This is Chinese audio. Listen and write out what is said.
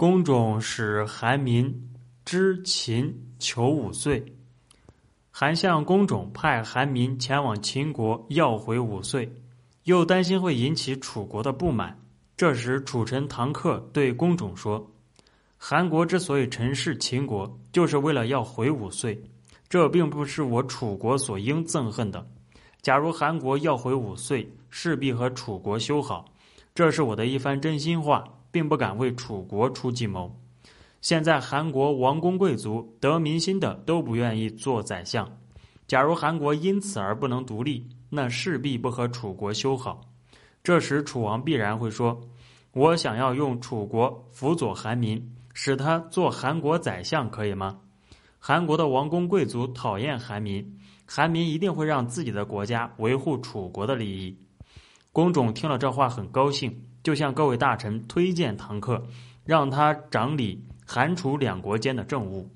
公种使韩民知秦求五岁。韩相公种派韩民前往秦国要回五岁，又担心会引起楚国的不满。这时，楚臣唐克对公种说：“韩国之所以陈氏秦国，就是为了要回五岁。这并不是我楚国所应憎恨的。假如韩国要回五岁，势必和楚国修好。这是我的一番真心话。”并不敢为楚国出计谋。现在韩国王公贵族得民心的都不愿意做宰相。假如韩国因此而不能独立，那势必不和楚国修好。这时楚王必然会说：“我想要用楚国辅佐韩民，使他做韩国宰相，可以吗？”韩国的王公贵族讨厌韩民，韩民一定会让自己的国家维护楚国的利益。公种听了这话很高兴。就向各位大臣推荐唐克，让他掌理韩楚两国间的政务。